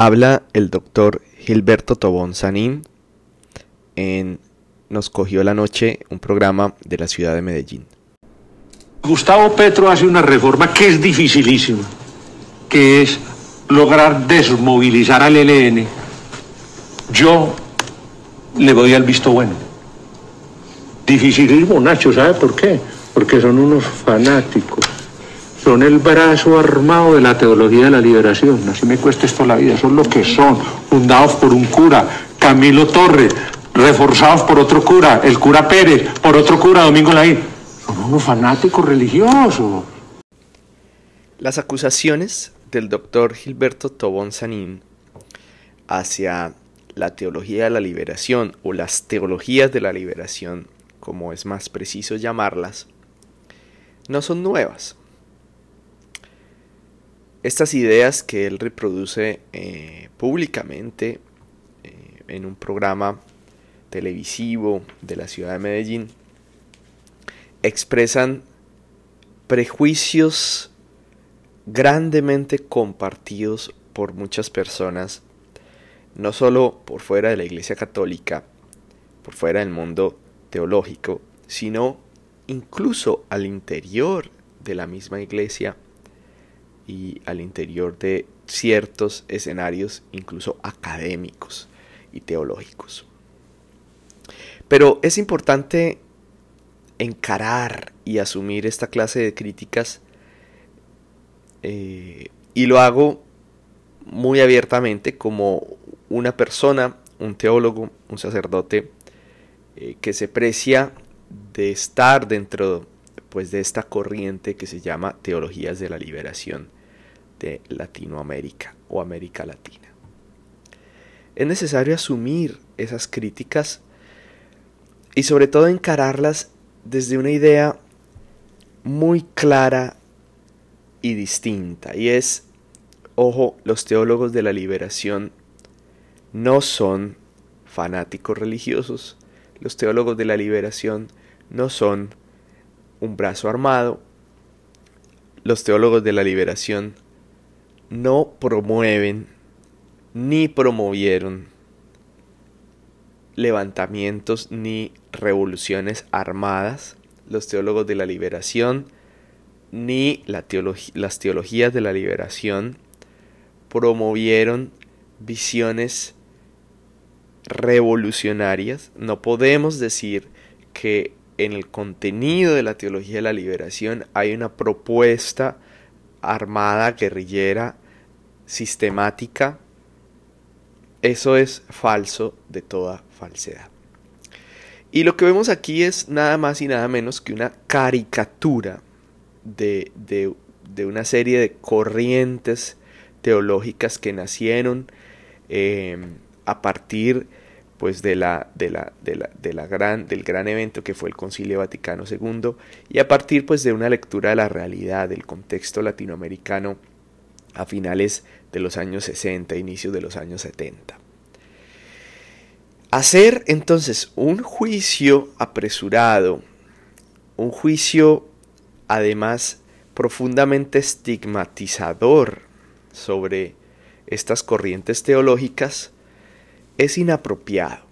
Habla el doctor Gilberto Tobón Sanín en Nos cogió la noche, un programa de la ciudad de Medellín. Gustavo Petro hace una reforma que es dificilísima, que es lograr desmovilizar al ELN. Yo le doy al visto bueno. Dificilísimo, Nacho, ¿sabe por qué? Porque son unos fanáticos son el brazo armado de la teología de la liberación. Así me cuesta esto la vida. Son lo que son, fundados por un cura, Camilo Torres, reforzados por otro cura, el cura Pérez, por otro cura, Domingo Laín. Son unos fanáticos religiosos. Las acusaciones del doctor Gilberto Tobón Sanín hacia la teología de la liberación o las teologías de la liberación, como es más preciso llamarlas, no son nuevas. Estas ideas que él reproduce eh, públicamente eh, en un programa televisivo de la ciudad de Medellín expresan prejuicios grandemente compartidos por muchas personas, no solo por fuera de la Iglesia Católica, por fuera del mundo teológico, sino incluso al interior de la misma Iglesia y al interior de ciertos escenarios incluso académicos y teológicos. Pero es importante encarar y asumir esta clase de críticas eh, y lo hago muy abiertamente como una persona, un teólogo, un sacerdote eh, que se precia de estar dentro pues de esta corriente que se llama teologías de la liberación de Latinoamérica o América Latina. Es necesario asumir esas críticas y sobre todo encararlas desde una idea muy clara y distinta y es, ojo, los teólogos de la liberación no son fanáticos religiosos, los teólogos de la liberación no son un brazo armado, los teólogos de la liberación no promueven ni promovieron levantamientos ni revoluciones armadas, los teólogos de la liberación, ni las teologías de la liberación promovieron visiones revolucionarias. No podemos decir que en el contenido de la teología de la liberación hay una propuesta armada, guerrillera, sistemática, eso es falso de toda falsedad. Y lo que vemos aquí es nada más y nada menos que una caricatura de, de, una serie de corrientes teológicas que nacieron eh, a partir pues de la, de la, de la, de la gran, del gran evento que fue el Concilio Vaticano II y a partir pues de una lectura de la realidad del contexto latinoamericano a finales de los años 60, inicios de los años 70. Hacer entonces un juicio apresurado, un juicio además profundamente estigmatizador sobre estas corrientes teológicas, es inapropiado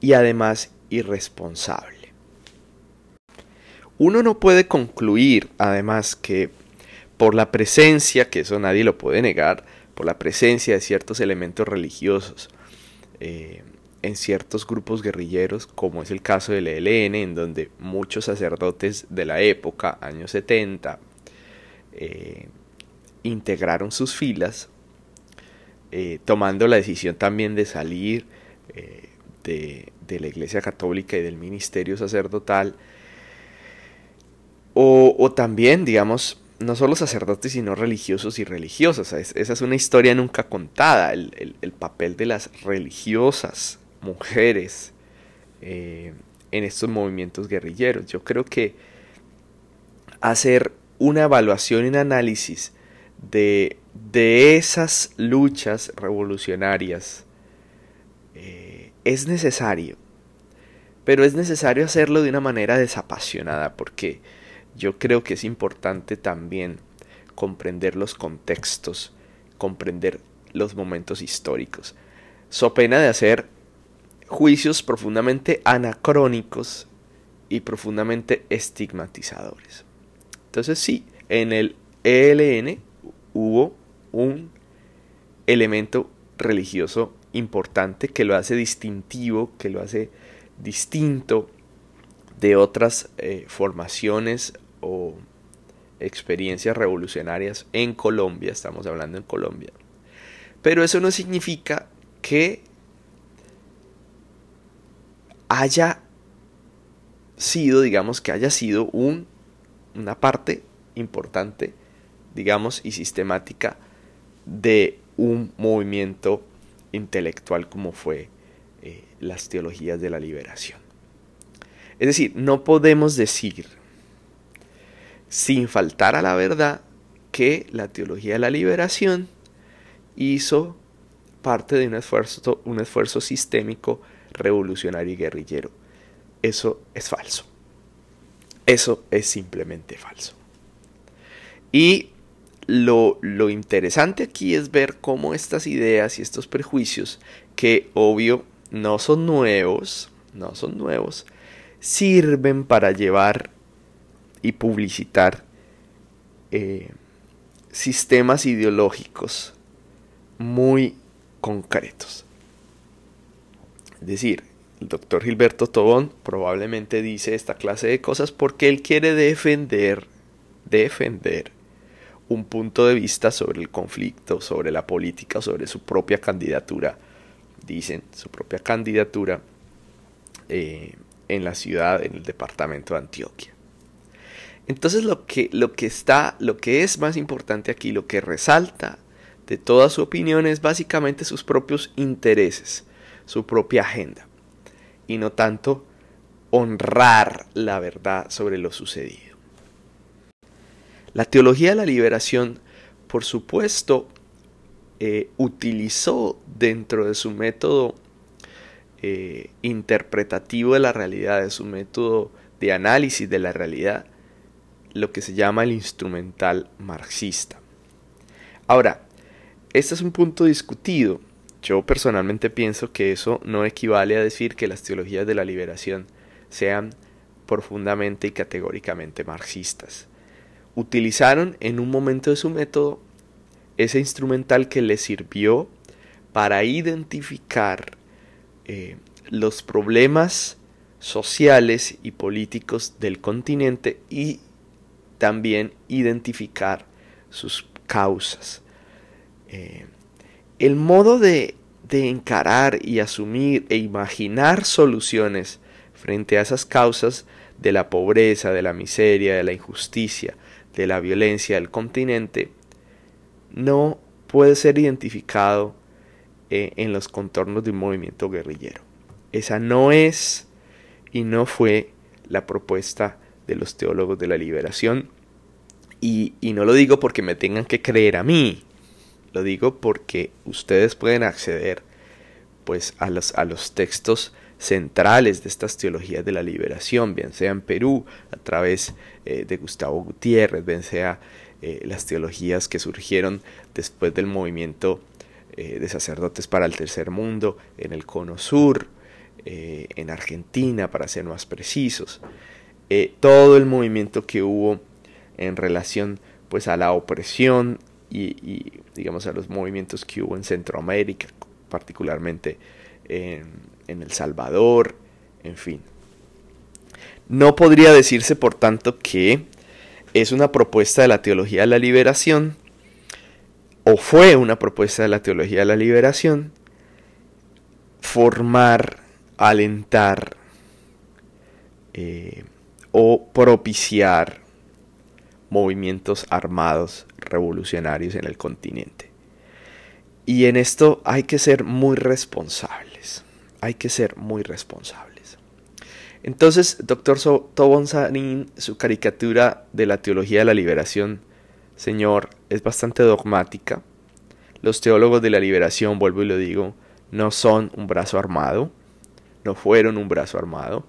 y además irresponsable. Uno no puede concluir, además, que por la presencia, que eso nadie lo puede negar, por la presencia de ciertos elementos religiosos eh, en ciertos grupos guerrilleros, como es el caso del ELN, en donde muchos sacerdotes de la época, años 70, eh, integraron sus filas, eh, tomando la decisión también de salir eh, de, la Iglesia Católica y del ministerio sacerdotal, o, también, digamos, no solo sacerdotes, sino religiosos y religiosas. esa es una historia nunca contada, el, papel de las religiosas mujeres eh, en estos movimientos guerrilleros. Yo creo que hacer una evaluación y un análisis de de esas luchas revolucionarias eh, es necesario, pero es necesario hacerlo de una manera desapasionada porque yo creo que es importante también comprender los contextos, comprender los momentos históricos, so pena de hacer juicios profundamente anacrónicos y profundamente estigmatizadores. Entonces sí, en el ELN hubo un elemento religioso importante que lo hace distintivo, que lo hace distinto de otras eh, formaciones o experiencias revolucionarias en Colombia, estamos hablando en Colombia. Pero eso no significa que haya sido, digamos, que haya sido un, una parte importante, digamos, y sistemática de un movimiento intelectual como fue eh, las teologías de la liberación. Es decir, no podemos decir, sin faltar a la verdad, que la teología de la liberación hizo parte de un esfuerzo, un esfuerzo sistémico, revolucionario y guerrillero. Eso es falso. Eso es simplemente falso. Y lo, lo, interesante aquí es ver cómo estas ideas y estos prejuicios, que obvio no son nuevos, no son nuevos, sirven para llevar y publicitar eh, sistemas ideológicos muy concretos. Es decir, el doctor Gilberto Tobón probablemente dice esta clase de cosas porque él quiere defender, defender un punto de vista sobre el conflicto, sobre la política, sobre su propia candidatura, dicen, su propia candidatura eh, en la ciudad, en el departamento de Antioquia. Entonces lo que, lo que está, lo que es más importante aquí, lo que resalta de toda su opinión es básicamente sus propios intereses, su propia agenda, y no tanto honrar la verdad sobre lo sucedido. La teología de la liberación, por supuesto, eh, utilizó dentro de su método eh, interpretativo de la realidad, de su método de análisis de la realidad, lo que se llama el instrumental marxista. Ahora, este es un punto discutido. Yo personalmente pienso que eso no equivale a decir que las teologías de la liberación sean profundamente y categóricamente marxistas. Utilizaron en un momento de su método ese instrumental que les sirvió para identificar eh, los problemas sociales y políticos del continente y también identificar sus causas. Eh, el modo de, de encarar y asumir e imaginar soluciones frente a esas causas de la pobreza, de la miseria, de la injusticia, de la violencia del continente, no puede ser identificado eh, en los contornos de un movimiento guerrillero. Esa no es y no fue la propuesta de los teólogos de la liberación. Y, y no lo digo porque me tengan que creer a mí, lo digo porque ustedes pueden acceder pues a los, a los textos centrales de estas teologías de la liberación, bien sea en Perú a través eh, de Gustavo Gutiérrez, bien sea eh, las teologías que surgieron después del movimiento eh, de sacerdotes para el tercer mundo en el cono sur, en Argentina, para ser más precisos, todo el movimiento que hubo en relación pues a la opresión y, digamos a los movimientos que hubo en Centroamérica, particularmente en, en El Salvador, en fin. No podría decirse, por tanto, que es una propuesta de la teología de la liberación, o fue una propuesta de la teología de la liberación, formar, alentar eh, o propiciar movimientos armados revolucionarios en el continente. Y en esto hay que ser muy responsables, hay que ser muy responsables. Entonces, doctor Tobon Sanin, su caricatura de la teología de la liberación, señor, es bastante dogmática. Los teólogos de la liberación, vuelvo y lo digo, no son un brazo armado, no fueron un brazo armado.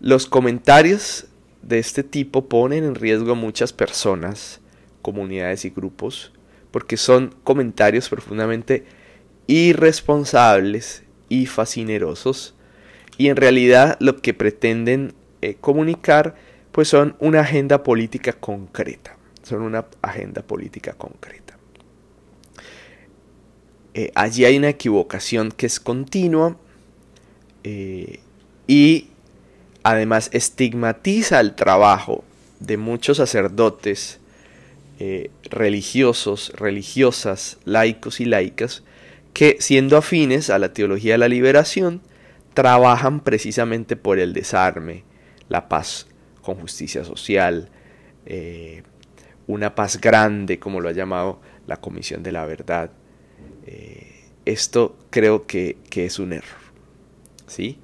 Los comentarios de este tipo ponen en riesgo a muchas personas, comunidades y grupos, porque son comentarios profundamente irresponsables y fascinerosos y en realidad lo que pretenden eh, comunicar pues son una agenda política concreta, son una agenda política concreta. Eh, allí hay una equivocación que es continua eh, y además estigmatiza el trabajo de muchos sacerdotes religiosos, religiosas, laicos y laicas, que siendo afines a la teología de la liberación, trabajan precisamente por el desarme, la paz con justicia social, eh, una paz grande, como lo ha llamado la Comisión de la Verdad. Eh, esto creo que, es un error. ¿sí?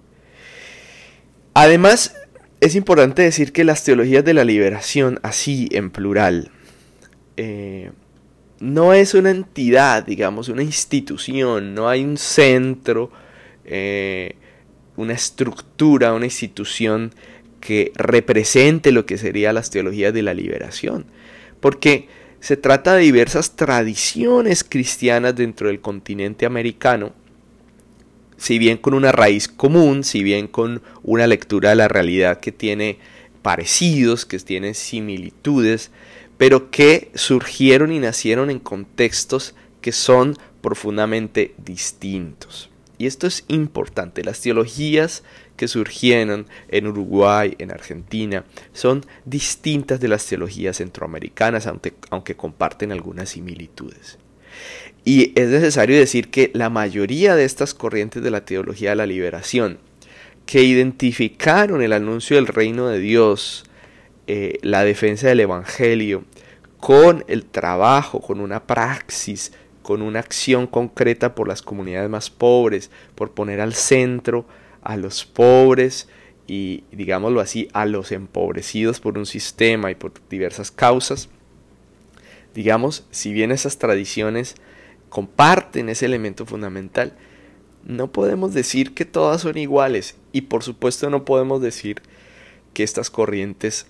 Además, es importante decir que las teologías de la liberación, así en plural, eh, no es una entidad, digamos, una institución, no hay un centro, una estructura, una institución que represente lo que sería las teologías de la liberación. Porque se trata de diversas tradiciones cristianas dentro del continente americano, si bien con una raíz común, si bien con una lectura de la realidad que tiene parecidos, que tiene similitudes, pero que surgieron y nacieron en contextos que son profundamente distintos. Y esto es importante. Las teologías que surgieron en Uruguay, en Argentina, son distintas de las teologías centroamericanas, aunque, aunque comparten algunas similitudes. Y es necesario decir que la mayoría de estas corrientes de la teología de la liberación, que identificaron el anuncio del reino de Dios, eh, la defensa del Evangelio, con el trabajo, con una praxis con una acción concreta por las comunidades más pobres, por poner al centro a los pobres y, digámoslo así, a los empobrecidos por un sistema y por diversas causas. Digamos, si bien esas tradiciones comparten ese elemento fundamental, no podemos decir que todas son iguales y por supuesto no podemos decir que estas corrientes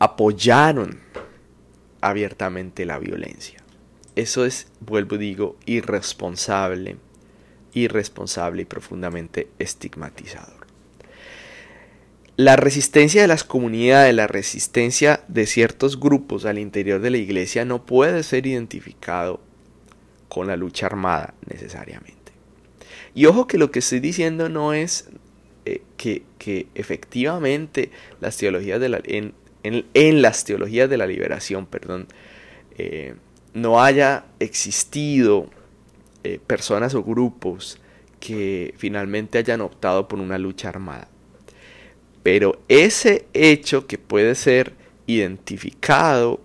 apoyaron abiertamente la violencia. Eso es, vuelvo y digo, irresponsable, irresponsable y profundamente estigmatizador. La resistencia de las comunidades, la resistencia de ciertos grupos al interior de la iglesia no puede ser identificado con la lucha armada necesariamente. Y ojo que lo que estoy diciendo no es eh, que, efectivamente las teologías de la, las teologías de la liberación, perdón, eh, no haya existido eh, personas o grupos que finalmente hayan optado por una lucha armada. Pero ese hecho que puede ser identificado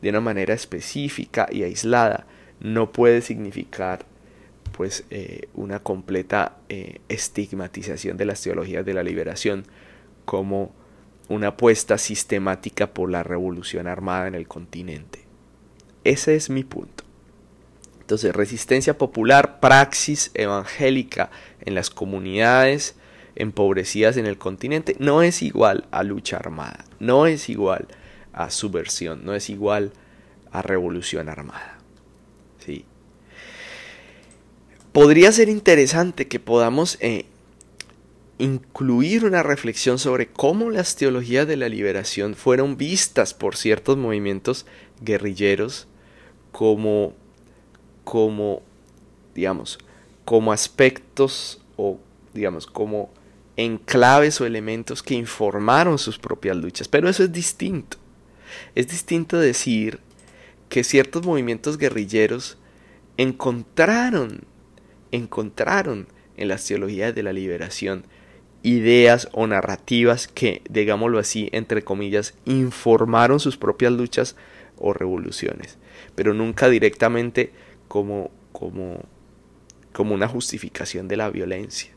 de una manera específica y aislada no puede significar pues eh, una completa estigmatización de las teologías de la liberación como una apuesta sistemática por la revolución armada en el continente. Ese es mi punto. Entonces, resistencia popular, praxis evangélica en las comunidades empobrecidas en el continente no es igual a lucha armada, no es igual a subversión, no es igual a revolución armada. ¿Sí? Podría ser interesante que podamos eh, incluir una reflexión sobre cómo las teologías de la liberación fueron vistas por ciertos movimientos guerrilleros como, como, digamos, como aspectos o, digamos, como enclaves o elementos que informaron sus propias luchas. Pero eso es distinto. Es distinto decir que ciertos movimientos guerrilleros encontraron, encontraron en las teologías de la liberación ideas o narrativas que, digámoslo así, entre comillas, informaron sus propias luchas o revoluciones pero nunca directamente como, como, como una justificación de la violencia.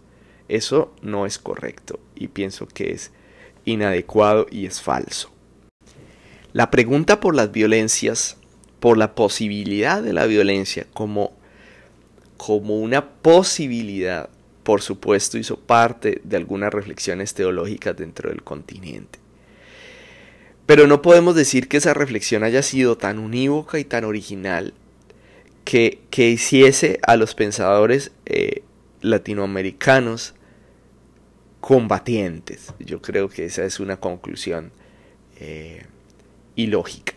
Eso no es correcto y pienso que es inadecuado y es falso. La pregunta por las violencias, por la posibilidad de la violencia como, como una posibilidad, por supuesto, hizo parte de algunas reflexiones teológicas dentro del continente. Pero no podemos decir que esa reflexión haya sido tan unívoca y tan original que, que hiciese a los pensadores eh, latinoamericanos combatientes. Yo creo que esa es una conclusión eh, ilógica.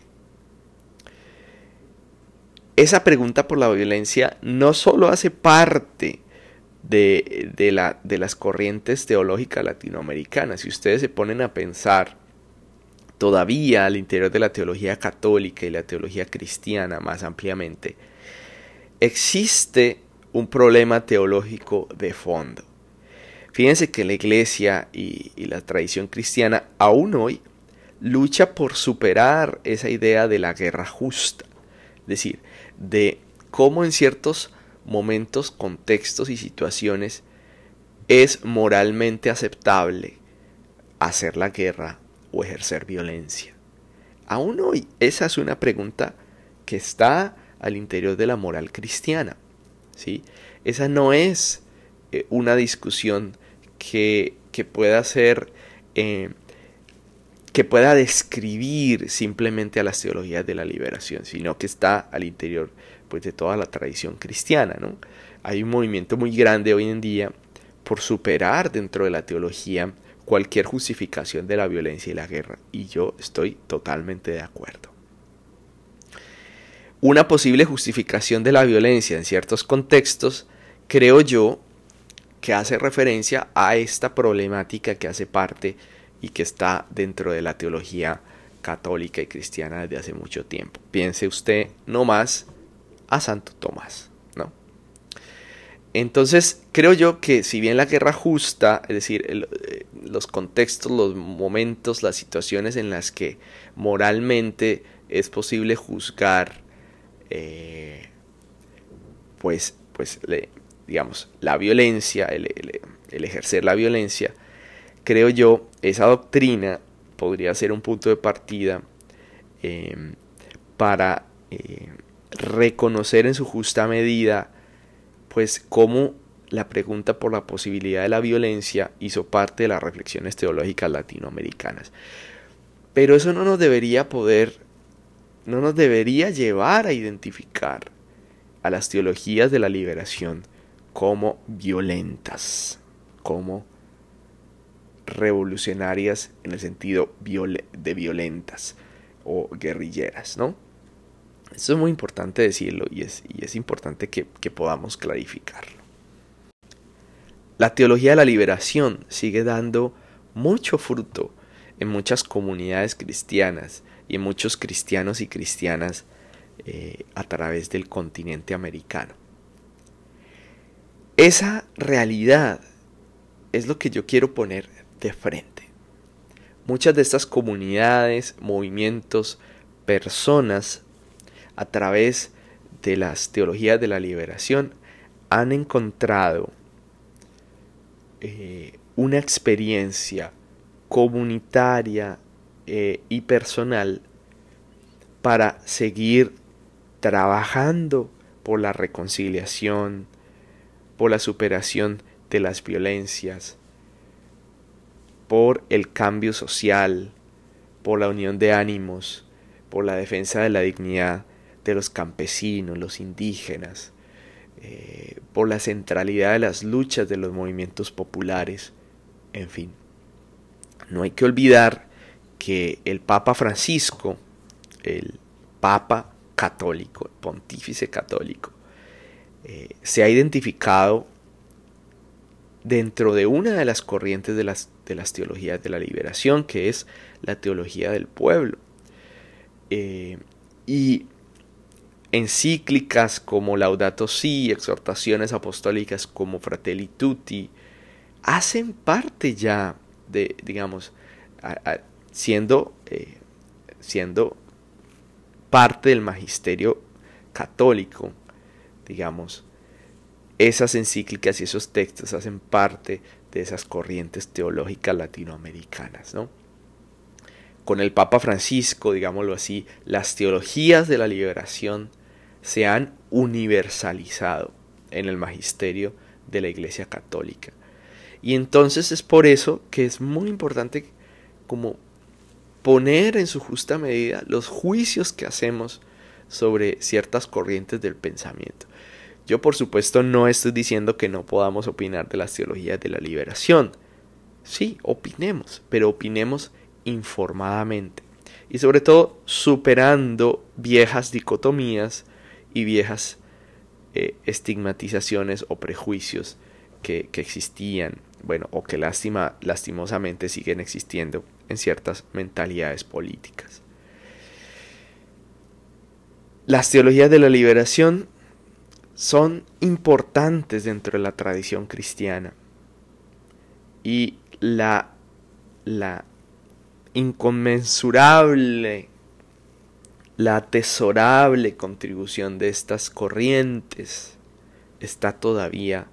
Esa pregunta por la violencia no solo hace parte de, la, de las corrientes teológicas latinoamericanas. Si ustedes se ponen a pensar todavía al interior de la teología católica y la teología cristiana más ampliamente, existe un problema teológico de fondo. Fíjense que la iglesia y, y, la tradición cristiana aún hoy lucha por superar esa idea de la guerra justa, es decir, de cómo en ciertos momentos, contextos y situaciones es moralmente aceptable hacer la guerra o ejercer violencia. Aún hoy esa es una pregunta que está al interior de la moral cristiana. ¿sí? Esa no es eh, una discusión que, que pueda ser eh, que pueda describir simplemente a las teologías de la liberación, sino que está al interior pues, de toda la tradición cristiana. ¿no? Hay un movimiento muy grande hoy en día por superar dentro de la teología cualquier justificación de la violencia y la guerra, y yo estoy totalmente de acuerdo. Una posible justificación de la violencia en ciertos contextos, creo yo, que hace referencia a esta problemática que hace parte y que está dentro de la teología católica y cristiana desde hace mucho tiempo. Piense usted no más a Santo Tomás, ¿no? Entonces, creo yo que si bien la guerra justa, es decir, eh, los contextos, los momentos, las situaciones en las que moralmente es posible juzgar, eh, pues, pues digamos, la violencia, el, ejercer la violencia, creo yo, esa doctrina podría ser un punto de partida eh, para reconocer en su justa medida, pues cómo la pregunta por la posibilidad de la violencia hizo parte de las reflexiones teológicas latinoamericanas. Pero eso no nos debería poder, no nos debería llevar a identificar a las teologías de la liberación como violentas, como revolucionarias en el sentido de violentas o guerrilleras, ¿no? Eso es muy importante decirlo y es, importante que, que podamos clarificarlo. La teología de la liberación sigue dando mucho fruto en muchas comunidades cristianas y en muchos cristianos y cristianas eh, a través del continente americano. Esa realidad es lo que yo quiero poner de frente. Muchas de estas comunidades, movimientos, personas a través de las teologías de la liberación han encontrado eh, una experiencia comunitaria eh, y personal para seguir trabajando por la reconciliación, por la superación de las violencias, por el cambio social, por la unión de ánimos, por la defensa de la dignidad de los campesinos, los indígenas, eh, por la centralidad de las luchas de los movimientos populares, en fin. No hay que olvidar que el Papa Francisco, el Papa católico, el pontífice católico, eh, se ha identificado dentro de una de las corrientes de las, de las teologías de la liberación, que es la teología del pueblo. Eh, y encíclicas como Laudato Si, exhortaciones apostólicas como Fratelli Tutti, hacen parte ya de, digamos, siendo, eh, siendo parte del magisterio católico, digamos, esas encíclicas y esos textos hacen parte de esas corrientes teológicas latinoamericanas, ¿no? Con el Papa Francisco, digámoslo así, las teologías de la liberación se han universalizado en el magisterio de la Iglesia Católica. Y entonces es por eso que es muy importante como poner en su justa medida los juicios que hacemos sobre ciertas corrientes del pensamiento. Yo por supuesto no estoy diciendo que no podamos opinar de las teologías de la liberación. Sí, opinemos, pero opinemos informadamente. Y sobre todo superando viejas dicotomías y viejas eh, estigmatizaciones o prejuicios que, que, existían, bueno, o que lástima, lastimosamente siguen existiendo en ciertas mentalidades políticas. Las teologías de la liberación son importantes dentro de la tradición cristiana y la, la inconmensurable, la atesorable contribución de estas corrientes está todavía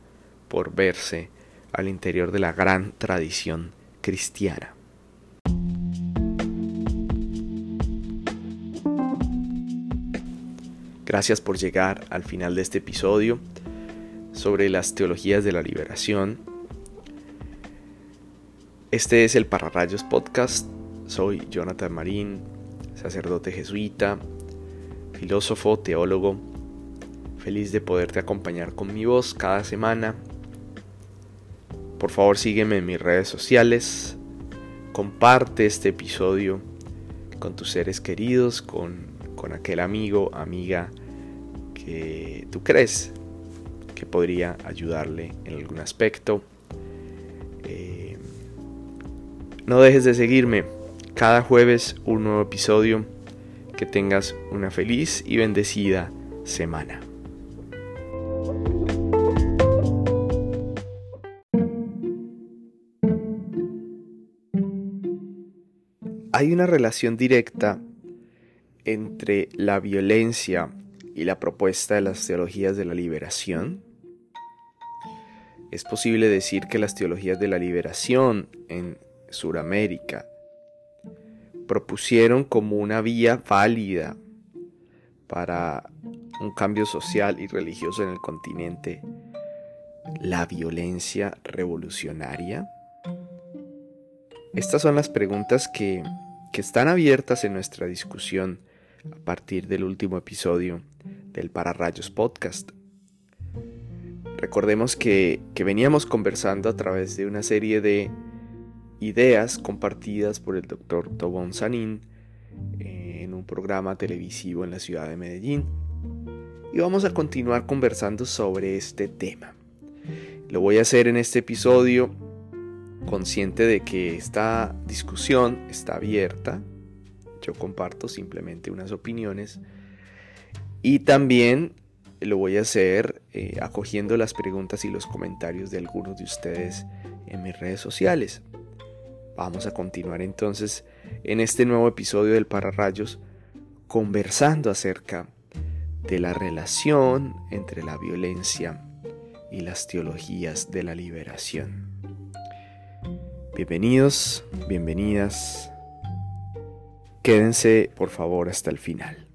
por verse al interior de la gran tradición cristiana. Gracias por llegar al final de este episodio sobre las teologías de la liberación. Este es el Pararrayos Podcast. Soy Jonathan Marín, sacerdote jesuita, filósofo, teólogo. Feliz de poderte acompañar con mi voz cada semana. Por favor sígueme en mis redes sociales. Comparte este episodio con tus seres queridos, con con aquel amigo, amiga que tú crees que podría ayudarle en algún aspecto. Eh, no dejes de seguirme. Cada jueves un nuevo episodio. Que tengas una feliz y bendecida semana. Hay una relación directa entre la violencia y la propuesta de las teologías de la liberación? Es posible decir que las teologías de la liberación en Sudamérica propusieron como una vía válida para un cambio social y religioso en el continente la violencia revolucionaria? Estas son las preguntas que, que están abiertas en nuestra discusión a partir del último episodio del Pararrayos Podcast. Recordemos que, veníamos conversando a través de una serie de ideas compartidas por el doctor Tobón Sanín eh, en un programa televisivo en la ciudad de Medellín. Y vamos a continuar conversando sobre este tema. Lo voy a hacer en este episodio consciente de que esta discusión está abierta, yo comparto simplemente unas opiniones. Y también lo voy a hacer eh, acogiendo las preguntas y los comentarios de algunos de ustedes en mis redes sociales. Vamos a continuar entonces en este nuevo episodio del Pararrayos conversando acerca de la relación entre la violencia y las teologías de la liberación. Bienvenidos, bienvenidas Quédense por favor hasta el final.